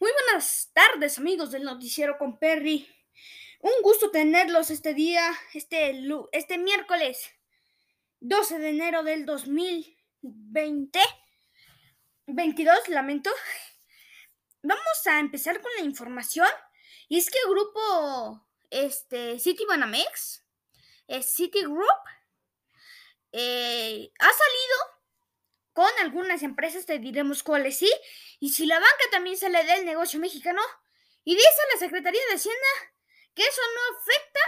Muy buenas tardes, amigos del Noticiero con Perry. Un gusto tenerlos este día, este, este miércoles 12 de enero del 2020. 22, lamento. Vamos a empezar con la información. Y es que el grupo este, City Banamex, City Group, eh, ha salido con algunas empresas, te diremos cuáles sí, y si la banca también sale del negocio mexicano, y dice la Secretaría de Hacienda que eso no afecta,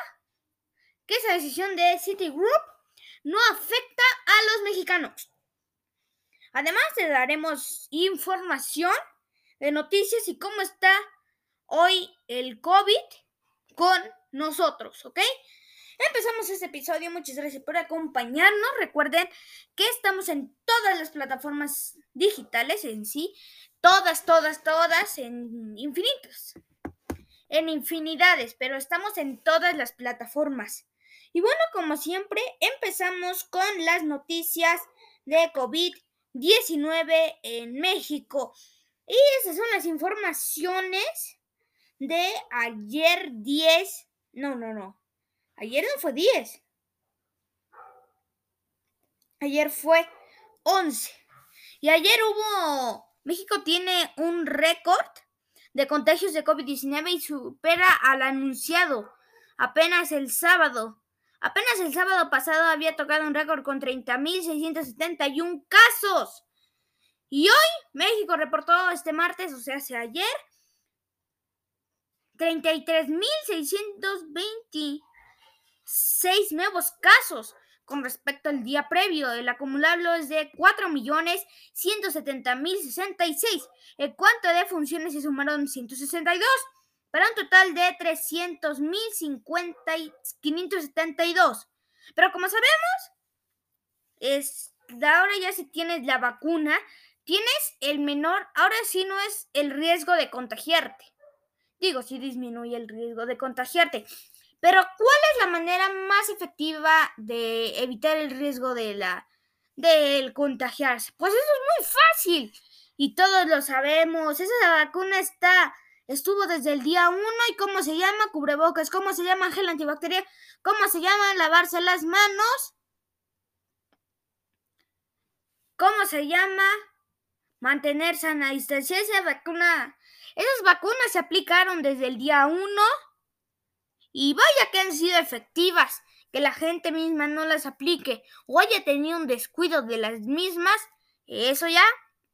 que esa decisión de Citigroup no afecta a los mexicanos. Además, te daremos información de noticias y cómo está hoy el COVID con nosotros, ¿ok? Empezamos este episodio. Muchas gracias por acompañarnos. Recuerden que estamos en todas las plataformas digitales en sí. Todas, todas, todas, en infinitos. En infinidades, pero estamos en todas las plataformas. Y bueno, como siempre, empezamos con las noticias de COVID-19 en México. Y esas son las informaciones de ayer 10. No, no, no. Ayer no fue 10. Ayer fue 11. Y ayer hubo... México tiene un récord de contagios de COVID-19 y supera al anunciado apenas el sábado. Apenas el sábado pasado había tocado un récord con 30.671 casos. Y hoy México reportó este martes, o sea, hace ayer, 33.620 seis nuevos casos con respecto al día previo. El acumulable es de 4.170.066. En cuanto a defunciones se sumaron 162 para un total de 300.572. Pero como sabemos, es, ahora ya si tienes la vacuna, tienes el menor, ahora sí no es el riesgo de contagiarte. Digo, si disminuye el riesgo de contagiarte. Pero, ¿cuál es la manera más efectiva de evitar el riesgo de la del contagiarse? Pues eso es muy fácil y todos lo sabemos. Esa vacuna está estuvo desde el día uno y cómo se llama cubrebocas, cómo se llama gel antibacterial, cómo se llama lavarse las manos, cómo se llama mantener sana distancia. Esa vacuna, esas vacunas se aplicaron desde el día uno y vaya que han sido efectivas, que la gente misma no las aplique o haya tenido un descuido de las mismas, eso ya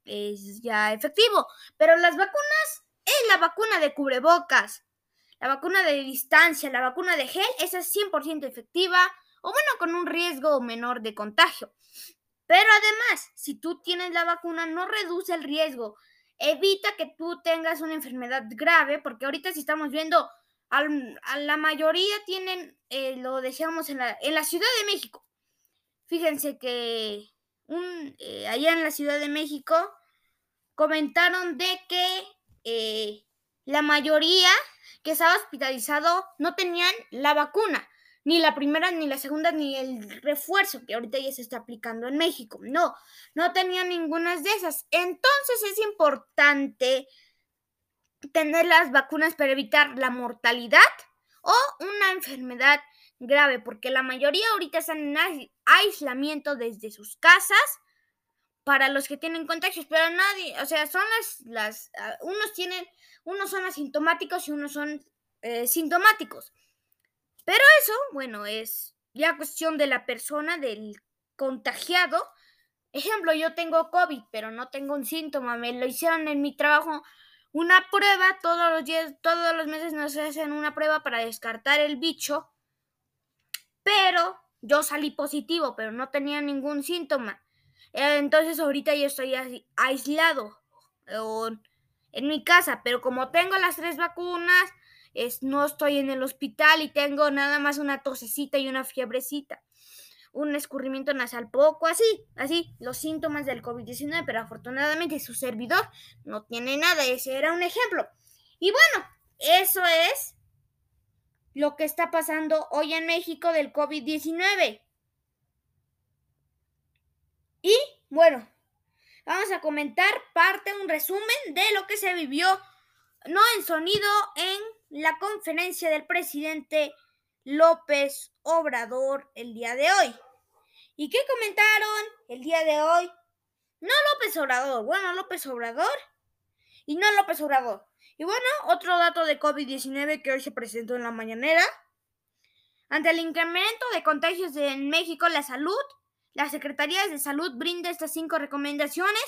es ya efectivo. Pero las vacunas es la vacuna de cubrebocas, la vacuna de distancia, la vacuna de gel, esa es 100% efectiva o bueno, con un riesgo menor de contagio. Pero además, si tú tienes la vacuna, no reduce el riesgo. Evita que tú tengas una enfermedad grave, porque ahorita si estamos viendo a la mayoría tienen, eh, lo decíamos en la, en la Ciudad de México. Fíjense que un, eh, allá en la Ciudad de México comentaron de que eh, la mayoría que estaba hospitalizado no tenían la vacuna, ni la primera, ni la segunda, ni el refuerzo que ahorita ya se está aplicando en México. No, no tenían ninguna de esas. Entonces es importante tener las vacunas para evitar la mortalidad o una enfermedad grave, porque la mayoría ahorita están en aislamiento desde sus casas para los que tienen contagios, pero nadie, o sea, son las, las ah, unos tienen, unos son asintomáticos y unos son eh, sintomáticos. Pero eso, bueno, es ya cuestión de la persona, del contagiado. Ejemplo, yo tengo COVID, pero no tengo un síntoma, me lo hicieron en mi trabajo una prueba, todos los días, todos los meses nos hacen una prueba para descartar el bicho, pero yo salí positivo, pero no tenía ningún síntoma. Entonces ahorita yo estoy aislado en mi casa, pero como tengo las tres vacunas, es, no estoy en el hospital y tengo nada más una tosecita y una fiebrecita un escurrimiento nasal, poco así, así, los síntomas del COVID-19, pero afortunadamente su servidor no tiene nada, ese era un ejemplo. Y bueno, eso es lo que está pasando hoy en México del COVID-19. Y bueno, vamos a comentar parte, un resumen de lo que se vivió no en sonido en la conferencia del presidente López Obrador el día de hoy. ¿Y qué comentaron el día de hoy? No López Obrador, bueno, López Obrador y no López Obrador. Y bueno, otro dato de COVID-19 que hoy se presentó en la mañanera. Ante el incremento de contagios en México, la salud, la Secretaría de Salud brinda estas cinco recomendaciones.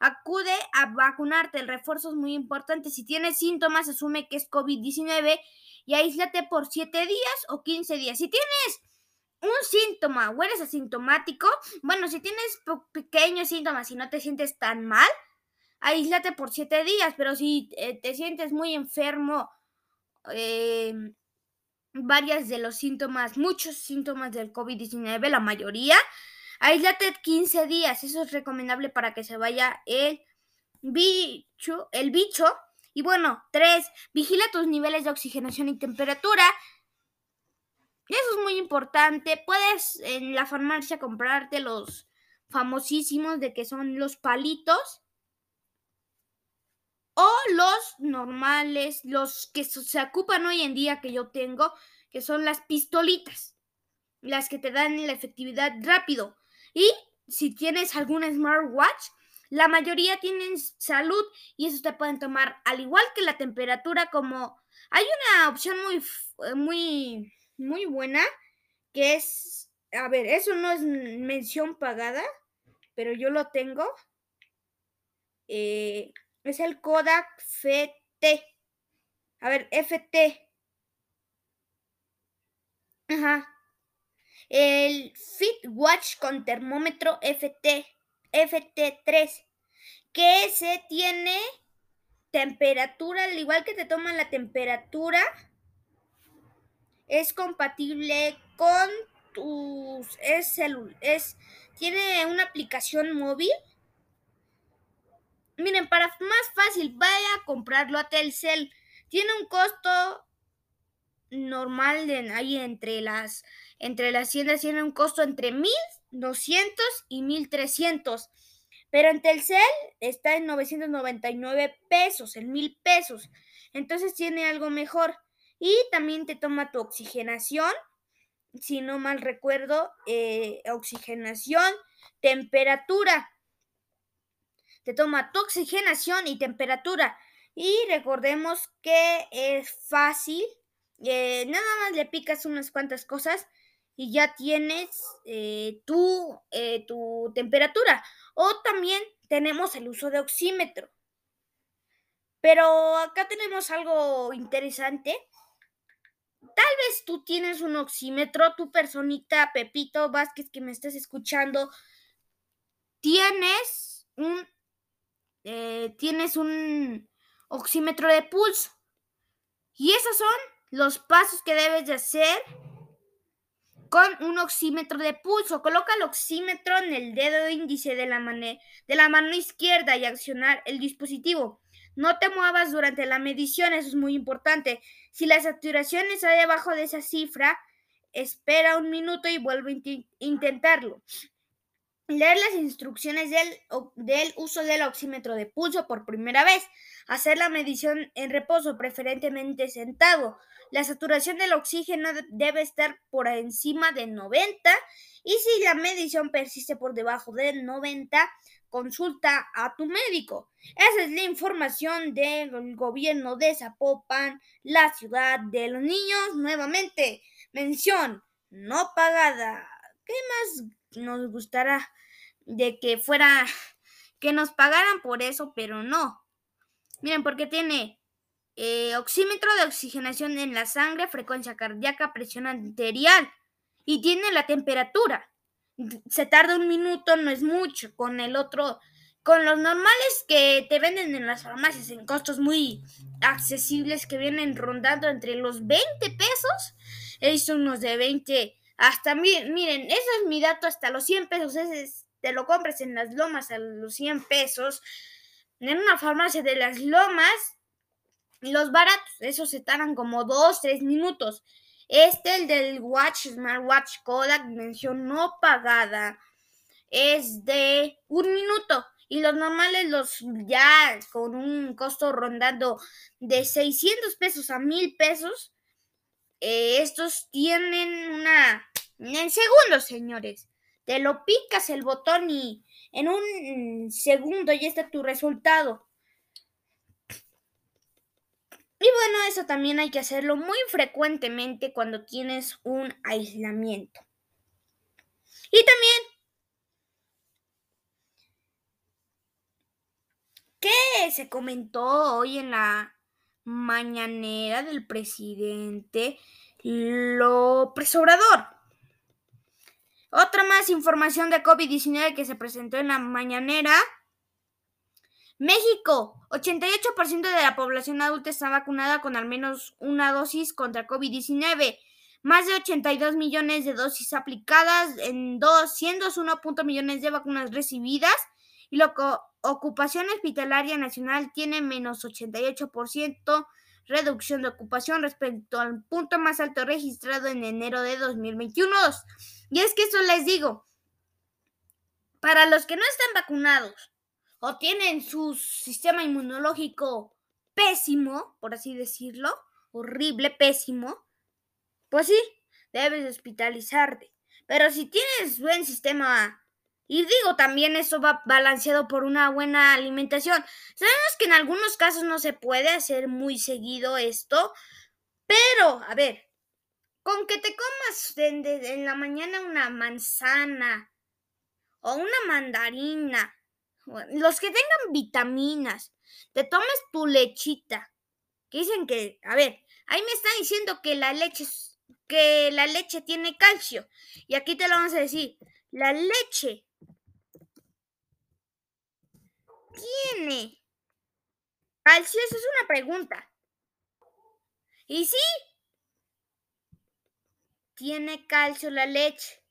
Acude a vacunarte. El refuerzo es muy importante. Si tienes síntomas, asume que es COVID-19 y aíslate por 7 días o 15 días. Si tienes un síntoma o eres asintomático, bueno, si tienes pequeños síntomas y no te sientes tan mal, aíslate por 7 días, pero si eh, te sientes muy enfermo, eh, varias de los síntomas, muchos síntomas del COVID-19, la mayoría, aíslate 15 días, eso es recomendable para que se vaya el bicho, el bicho y bueno, tres, vigila tus niveles de oxigenación y temperatura. Eso es muy importante. Puedes en la farmacia comprarte los famosísimos de que son los palitos. O los normales, los que se ocupan hoy en día que yo tengo, que son las pistolitas. Las que te dan la efectividad rápido. Y si tienes algún smartwatch, la mayoría tienen salud y eso te pueden tomar al igual que la temperatura como hay una opción muy eh, muy muy buena que es a ver, eso no es mención pagada, pero yo lo tengo. Eh, es el Kodak FT. A ver, FT. Ajá. El FitWatch con termómetro FT. FT3, que se tiene temperatura, al igual que te toman la temperatura, es compatible con tus es, es tiene una aplicación móvil. Miren, para más fácil, vaya a comprarlo a Telcel. Tiene un costo normal de ahí entre las entre las tiendas tiene un costo entre 1200 y 1300. Pero en Telcel está en 999 pesos, en 1000 pesos. Entonces tiene algo mejor. Y también te toma tu oxigenación, si no mal recuerdo, eh, oxigenación, temperatura. Te toma tu oxigenación y temperatura. Y recordemos que es fácil. Eh, nada más le picas unas cuantas cosas y ya tienes eh, tu, eh, tu temperatura. O también tenemos el uso de oxímetro. Pero acá tenemos algo interesante. Tal vez tú tienes un oxímetro, tu personita Pepito Vázquez que me estás escuchando, tienes un, eh, tienes un oxímetro de pulso. Y esos son los pasos que debes de hacer con un oxímetro de pulso. Coloca el oxímetro en el dedo índice de la, mano izquierda y accionar el dispositivo. No te muevas durante la medición, eso es muy importante. Si la saturación está debajo de esa cifra, espera un minuto y vuelve a intentarlo. Leer las instrucciones del, uso del oxímetro de pulso por primera vez. Hacer la medición en reposo, preferentemente sentado. La saturación del oxígeno debe estar por encima de 90 y si la medición persiste por debajo de 90, consulta a tu médico. Esa es la información del gobierno de Zapopan, la ciudad de los niños. Nuevamente, mención no pagada. ¿Qué más nos gustará de que fuera, que nos pagaran por eso, pero no? Miren, porque tiene eh, oxímetro de oxigenación en la sangre, frecuencia cardíaca, presión arterial y tiene la temperatura. Se tarda un minuto, no es mucho. Con el otro, con los normales que te venden en las farmacias en costos muy accesibles que vienen rondando entre los 20 pesos, he unos de 20 hasta, miren, ese es mi dato, hasta los 100 pesos, ese te lo compres en las lomas a los 100 pesos. En una farmacia de las lomas los baratos, esos se tardan como 2, 3 minutos. Este, el del Watch Smartwatch Kodak, mención no pagada, es de un minuto. y los normales los ya con un costo rondando de 600 pesos a 1000 pesos. Eh, estos tienen una... En segundos, señores. Te lo picas el botón y en un segundo ya está tu resultado. Y bueno, eso también hay que hacerlo muy frecuentemente cuando tienes un aislamiento. Y también, ¿qué se comentó hoy en la mañanera del presidente López Obrador? Otra más información de COVID-19 que se presentó en la mañanera. México, 88% de la población adulta está vacunada con al menos una dosis contra COVID-19. Más de 82 millones de dosis aplicadas en 201 millones de vacunas recibidas. Y la ocupación hospitalaria nacional tiene menos 88% reducción de ocupación respecto al punto más alto registrado en enero de 2021. Y es que eso les digo, para los que no están vacunados o tienen su sistema inmunológico pésimo, por así decirlo, horrible, pésimo, pues sí, debes hospitalizarte. Pero si tienes buen sistema y digo, también eso va balanceado por una buena alimentación. Sabemos que en algunos casos no se puede hacer muy seguido esto, pero, a ver, con que te comas en, la mañana una manzana o una mandarina, los que tengan vitaminas, te tomes tu lechita, que dicen que, a ver, ahí me están diciendo que la leche, que la leche tiene calcio, y aquí te lo vamos a decir, la leche tiene calcio? Esa es una pregunta. Y sí, tiene calcio la leche.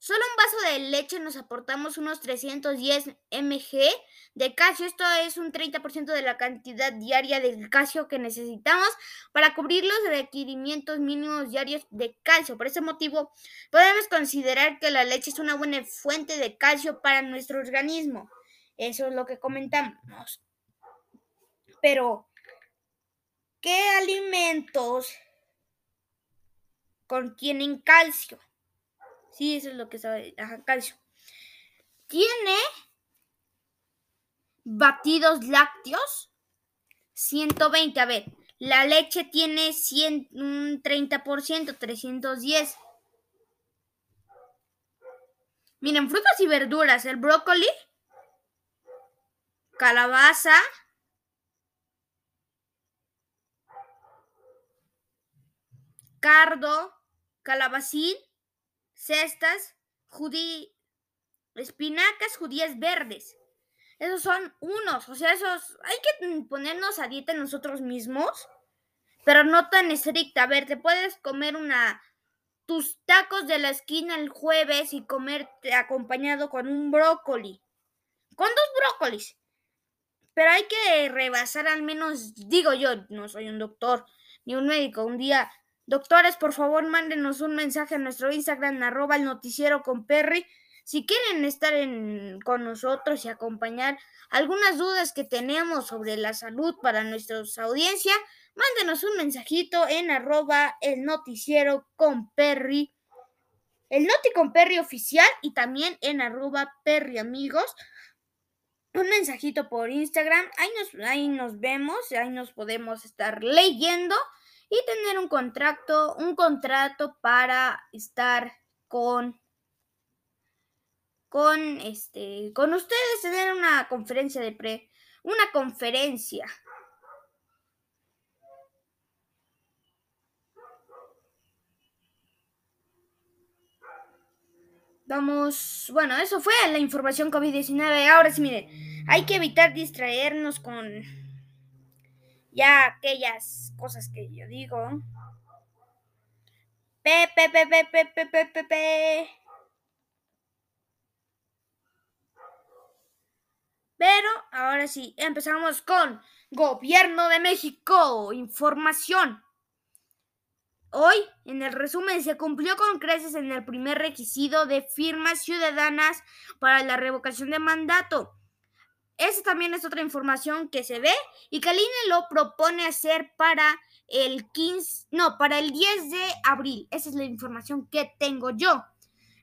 Solo un vaso de leche nos aportamos unos 310 mg de calcio. Esto es un 30% de la cantidad diaria de calcio que necesitamos para cubrir los requerimientos mínimos diarios de calcio. Por ese motivo, podemos considerar que la leche es una buena fuente de calcio para nuestro organismo. Eso es lo que comentamos. Pero, ¿qué alimentos contienen calcio? Sí, eso es lo que sabe. Ajá, calcio. Tiene batidos lácteos 120. A ver, la leche tiene 100, un 30%, 310. Miren, frutas y verduras. El brócoli calabaza, cardo, calabacín, cestas, judí, espinacas, judías verdes. Esos son unos, o sea, esos hay que ponernos a dieta nosotros mismos, pero no tan estricta. A ver, te puedes comer una tus tacos de la esquina el jueves y comerte acompañado con un brócoli. Con dos brócolis pero hay que rebasar al menos, digo yo, no soy un doctor ni un médico, un día, doctores, por favor, mándenos un mensaje a nuestro Instagram, arroba el noticiero con Perry, si quieren estar con nosotros y acompañar algunas dudas que tenemos sobre la salud para nuestra audiencia, mándenos un mensajito en arroba el noticiero con Perry, el Noti con Perry oficial y también en arroba Perry amigos. Un mensajito por Instagram. Ahí nos, ahí nos vemos, ahí nos podemos estar leyendo y tener un contrato, un contrato para estar con con este con ustedes tener una conferencia de pre una conferencia Vamos, bueno, eso fue la información COVID-19. Ahora sí, miren, hay que evitar distraernos con ya aquellas cosas que yo digo. Pepe. Pero ahora sí, empezamos con Gobierno de México, información. Hoy, en el resumen, se cumplió con creces en el primer requisito de firmas ciudadanas para la revocación de mandato. Esa también es otra información que se ve y que el INE lo propone hacer para el 15, no, para el 10 de abril. Esa es la información que tengo yo.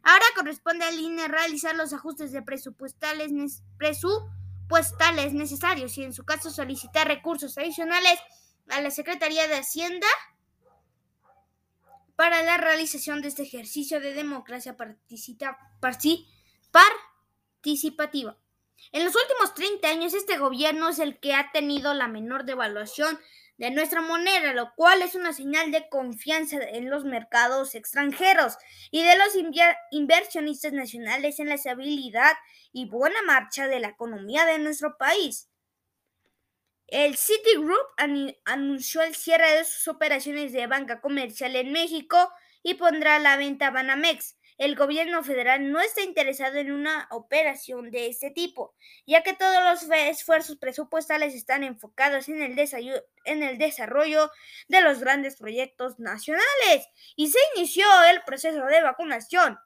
Ahora corresponde al INE realizar los ajustes de presupuestales necesarios y en su caso solicitar recursos adicionales a la Secretaría de Hacienda para la realización de este ejercicio de democracia participativa. En los últimos 30 años este gobierno es el que ha tenido la menor devaluación de nuestra moneda, lo cual es una señal de confianza en los mercados extranjeros y de los inversionistas nacionales en la estabilidad y buena marcha de la economía de nuestro país. El Citigroup anunció el cierre de sus operaciones de banca comercial en México y pondrá a la venta Banamex. El gobierno federal no está interesado en una operación de este tipo, ya que todos los esfuerzos presupuestales están enfocados en el, en el desarrollo de los grandes proyectos nacionales y se inició el proceso de vacunación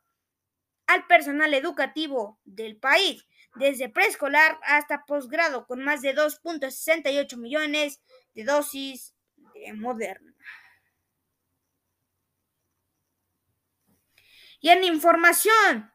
al personal educativo del país desde preescolar hasta posgrado, con más de 2.68 millones de dosis de Moderna. Y en información,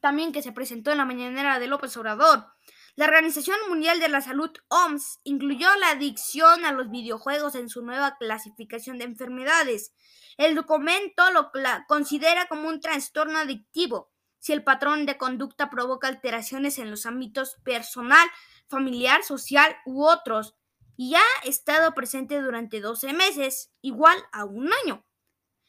también que se presentó en la mañanera de López Obrador, la Organización Mundial de la Salud, OMS, incluyó la adicción a los videojuegos en su nueva clasificación de enfermedades. El documento lo considera como un trastorno adictivo si el patrón de conducta provoca alteraciones en los ámbitos personal, familiar, social u otros, y ha estado presente durante 12 meses, igual a un año.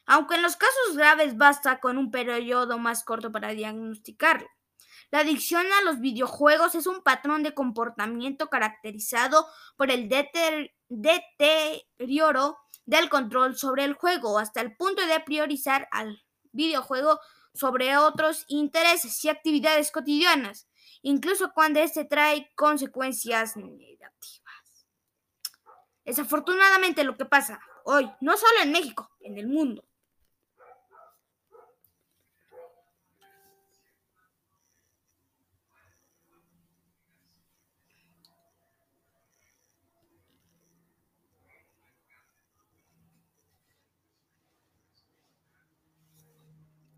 Aunque en los casos graves basta con un periodo más corto para diagnosticarlo. La adicción a los videojuegos es un patrón de comportamiento caracterizado por el deterioro del control sobre el juego hasta el punto de priorizar al videojuego sobre otros intereses y actividades cotidianas, incluso cuando este trae consecuencias negativas. Desafortunadamente lo que pasa hoy, no solo en México, en el mundo.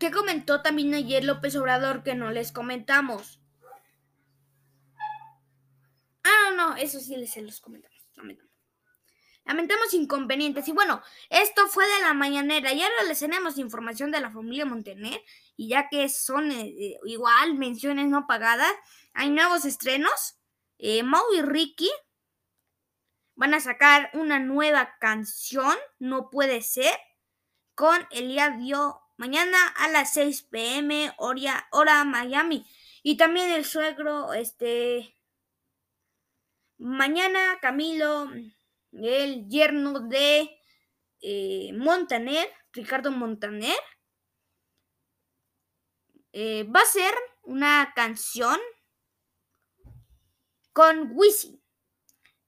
¿Qué comentó también ayer López Obrador que no les comentamos? Ah, no, no, eso sí les los comentamos. Lamentamos. Lamentamos inconvenientes. Y bueno, esto fue de la mañanera. Y ahora les tenemos información de la familia Montener. Y ya que son eh, eh, igual menciones no pagadas, hay nuevos estrenos. Eh, Mau y Ricky van a sacar una nueva canción, No puede ser, con Eliadio mañana a las 6 pm hora, hora Miami. Y también el suegro, este, mañana Camilo, el yerno de eh, Montaner, Ricardo Montaner, eh, va a ser una canción con Wisi,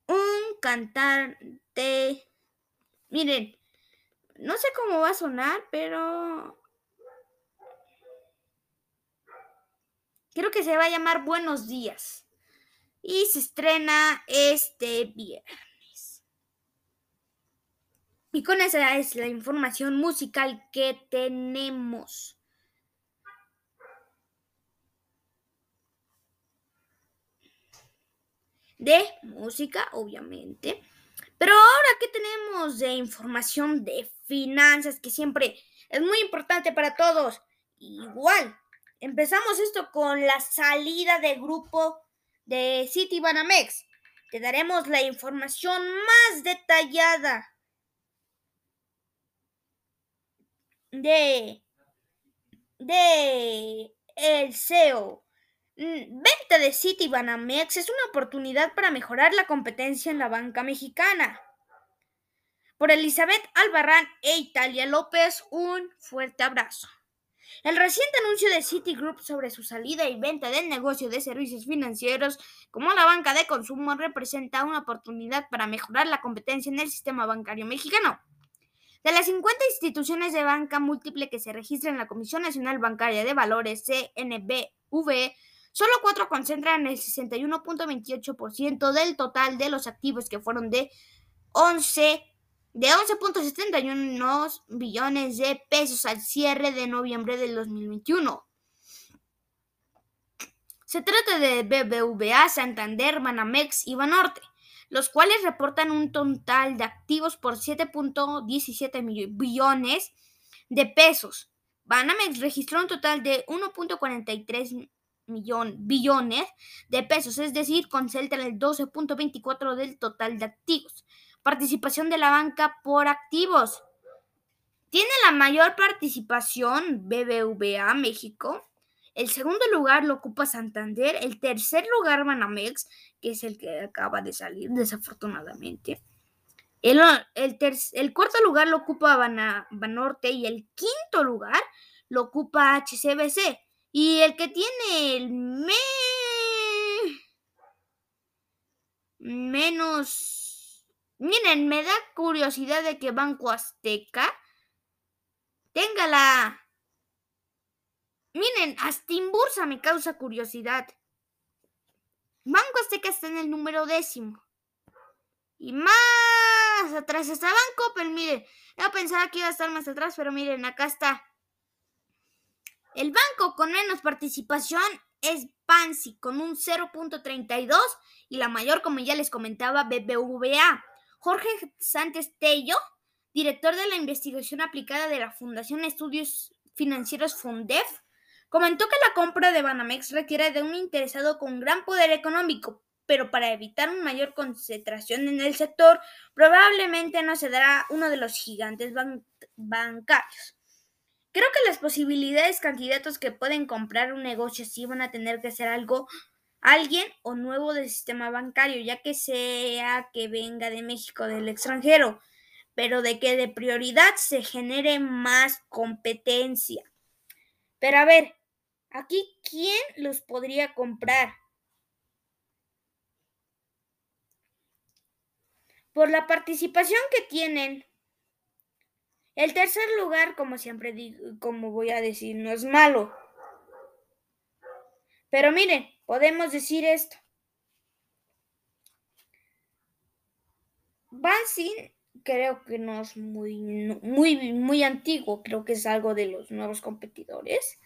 un cantante, miren, no sé cómo va a sonar, pero creo que se va a llamar Buenos días. Y se estrena este viernes. Y con esa es la información musical que tenemos. De música, obviamente. Pero ahora, ¿qué tenemos de información de finanzas que siempre es muy importante para todos? Igual, empezamos esto con la salida del grupo de City Banamex. Te daremos la información más detallada de, de el CEO Mm, venta de Citibanamex es una oportunidad para mejorar la competencia en la banca mexicana. Por Elizabeth Albarrán e Italia López, un fuerte abrazo. El reciente anuncio de Citigroup sobre su salida y venta del negocio de servicios financieros como la banca de consumo representa una oportunidad para mejorar la competencia en el sistema bancario mexicano. De las 50 instituciones de banca múltiple que se registran en la Comisión Nacional Bancaria de Valores, CNBV, Solo cuatro concentran el 61.28% del total de los activos que fueron de 11 de 11.71 billones de pesos al cierre de noviembre del 2021. Se trata de BBVA, Santander, Banamex y Banorte, los cuales reportan un total de activos por 7.17 billones de pesos. Banamex registró un total de 1.43 billones de pesos, es decir, concentra el 12.24 del total de activos. Participación de la banca por activos. Tiene la mayor participación BBVA México. El segundo lugar lo ocupa Santander. El tercer lugar Banamex, que es el que acaba de salir desafortunadamente. El, el, cuarto lugar lo ocupa Banorte y el quinto lugar lo ocupa HCBC. Y el que tiene el menos Miren, me da curiosidad de que Banco Azteca tenga la... Miren, hasta Inbursa me causa curiosidad. Banco Azteca está en el número décimo. Y más atrás está Banco, pero miren, yo pensaba que iba a estar más atrás, pero miren, acá está. El banco con menos participación es Pansy con un 0.32 y la mayor, como ya les comentaba, BBVA Jorge Sánchez Tello, director de la investigación aplicada de la Fundación Estudios Financieros Fundef, comentó que la compra de Banamex requiere de un interesado con gran poder económico, pero para evitar una mayor concentración en el sector, probablemente no se dará uno de los gigantes bancarios. Creo que las posibilidades candidatos que pueden comprar un negocio así van a tener que ser algo alguien o nuevo del sistema bancario, ya que sea que venga de México del extranjero, pero de que de prioridad se genere más competencia. Pero a ver, aquí, ¿quién los podría comprar? Por la participación que tienen. El tercer lugar, como siempre digo, como voy a decir, no es malo. Pero miren, podemos decir esto. Bansin creo que no es muy, muy, muy antiguo, creo que es algo de los nuevos competidores.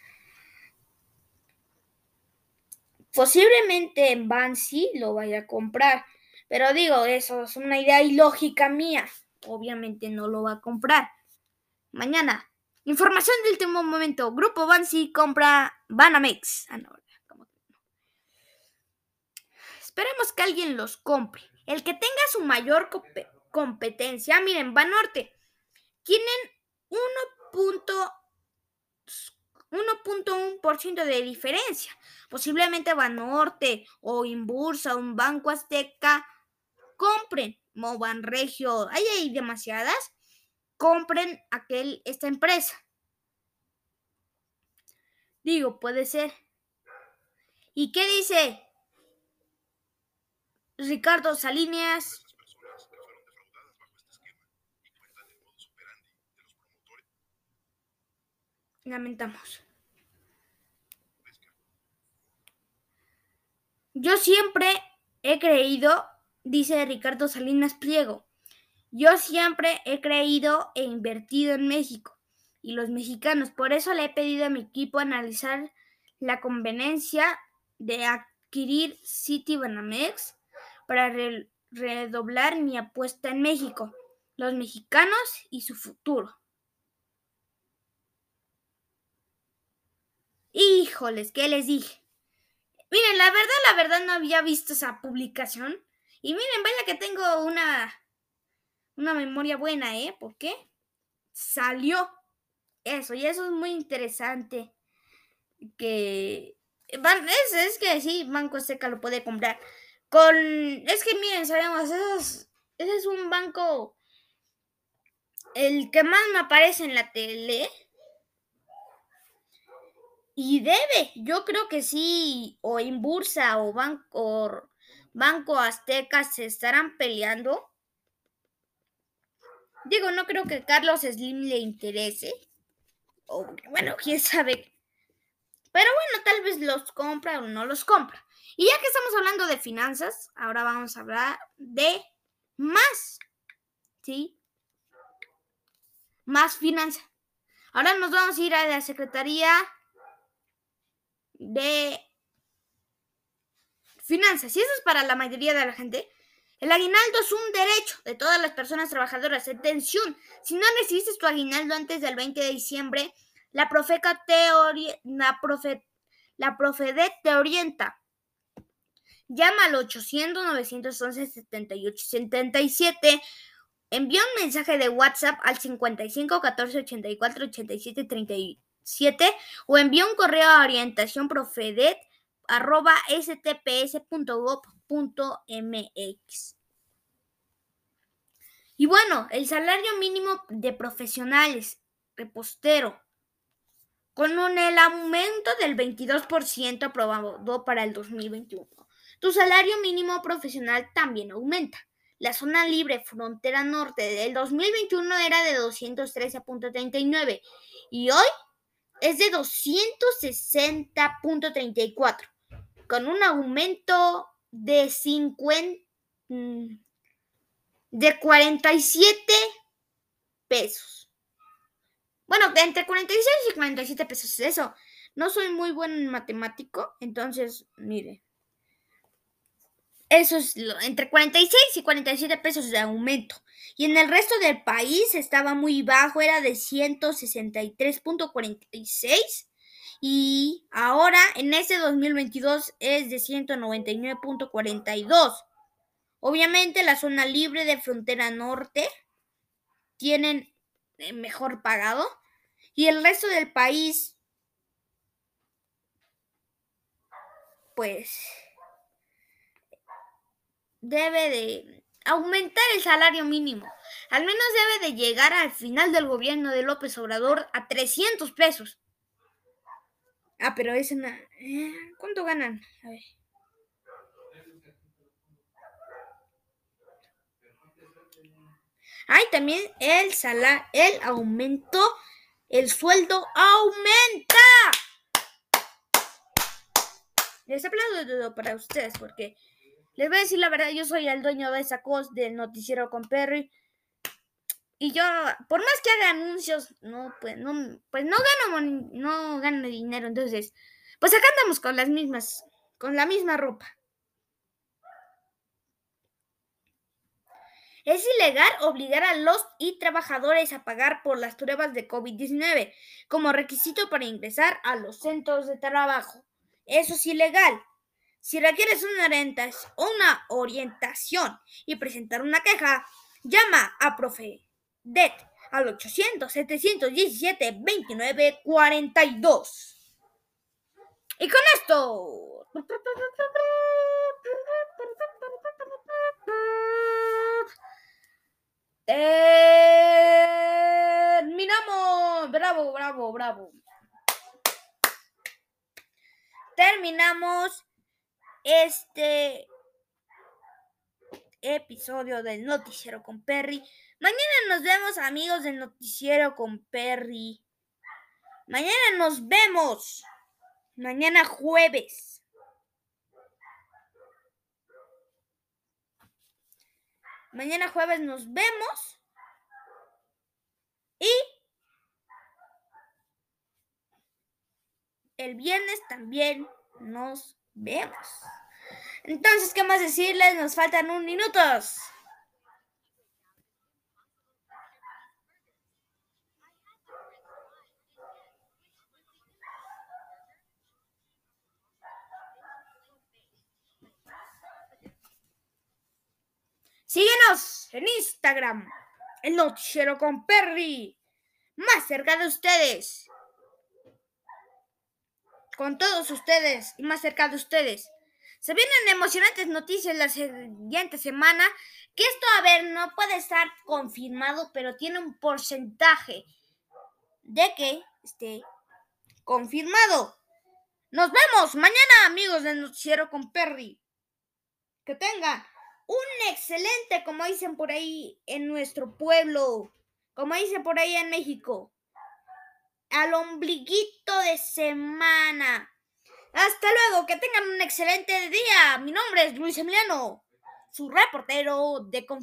Posiblemente Bansi lo vaya a comprar, pero digo, eso es una idea ilógica mía. Obviamente no lo va a comprar. Mañana, información del último momento. Grupo Bansi compra Banamex. Ah, Esperemos que alguien los compre. El que tenga su mayor competencia, miren, Banorte, tienen 1.1% de diferencia. Posiblemente Banorte o Inbursa un Banco Azteca compren Regio, ahí hay demasiadas, compren aquel, esta empresa. Digo, puede ser. ¿Y qué dice? Ricardo Salinas. Lamentamos. Yo siempre he creído, dice Ricardo Salinas Pliego, yo siempre he creído e invertido en México y los mexicanos. Por eso le he pedido a mi equipo analizar la conveniencia de adquirir City Banamex para redoblar mi apuesta en México, los mexicanos y su futuro. Híjoles, ¿qué les dije? Miren, la verdad, la verdad no había visto esa publicación. Y miren, vaya que tengo una, una memoria buena, ¿eh? ¿Por qué? Salió eso, y eso es muy interesante. Que es, es que sí, Banco Seca lo puede comprar. Con. Es que miren, sabemos, ese es un banco. El que más me aparece en la tele. Y debe, yo creo que sí, o en Bursa o Banco, Banco Azteca se estarán peleando. Digo, no creo que Carlos Slim le interese. O bueno, quién sabe. Pero bueno, tal vez los compra o no los compra. Y ya que estamos hablando de finanzas, ahora vamos a hablar de más. ¿Sí? Más finanzas. Ahora nos vamos a ir a la Secretaría de Finanzas. Y eso es para la mayoría de la gente. El aguinaldo es un derecho de todas las personas trabajadoras. Atención, si no recibiste tu aguinaldo antes del 20 de diciembre, la Profeca te la, profe la Profedet te orienta. Llama al 800 911 78 77. Envía un mensaje de WhatsApp al 55 14 84 87 37 o envía un correo a orientación profedet arroba stps.gov.mx. Y bueno, el salario mínimo de profesionales, repostero, con un, el aumento del 22% aprobado para el 2021. Tu salario mínimo profesional también aumenta. La zona libre frontera norte del 2021 era de 213.39 y hoy es de 260.34, con un aumento de 50 mm, 47 pesos. Bueno, entre 46 y 47 pesos. Eso. No soy muy buen matemático, entonces, mire. Eso es lo, entre 46 y 47 pesos de aumento. Y en el resto del país estaba muy bajo, era de 163.46. Y ahora en este 2022 es de 199.42. Obviamente la zona libre de frontera norte tienen eh, mejor pagado. Y el resto del país, pues debe de aumentar el salario mínimo. Al menos debe de llegar al final del gobierno de López Obrador a 300 pesos. Ah, pero es una... Eh, ¿Cuánto ganan? A ver. Ay, también el salario, el aumento, el sueldo aumenta. Les aplaudo para ustedes porque les voy a decir la verdad, yo soy el dueño de esa cosa del noticiero con Perry. Y yo, por más que haga anuncios, no, pues no, pues no gano, no gano dinero. Entonces, pues acá andamos con las mismas, con la misma ropa. Es ilegal obligar a los y trabajadores a pagar por las pruebas de COVID-19 como requisito para ingresar a los centros de trabajo. Eso es ilegal. Si requieres una, orientación y presentar una queja, llama a Profedet al 800-717-2942. Y con esto... Terminamos. Bravo, bravo, bravo. Terminamos este episodio del Noticiero con Perry. Mañana nos vemos, amigos del Noticiero con Perry. Mañana nos vemos. Mañana jueves. Mañana jueves nos vemos. Y el viernes también nos vemos. Entonces, ¿qué más decirles? Nos faltan un minutos. Síguenos en Instagram, el noticiero con Perry, más cerca de ustedes con todos ustedes y más cerca de ustedes. Se vienen emocionantes noticias la siguiente semana, que esto, a ver, no puede estar confirmado, pero tiene un porcentaje de que esté confirmado. Nos vemos mañana, amigos del noticiero con Perry. Que tengan un excelente, como dicen por ahí en nuestro pueblo, como dicen por ahí en México. Al ombliguito de semana. Hasta luego, que tengan un excelente día. Mi nombre es Luis Emiliano, su reportero de confianza.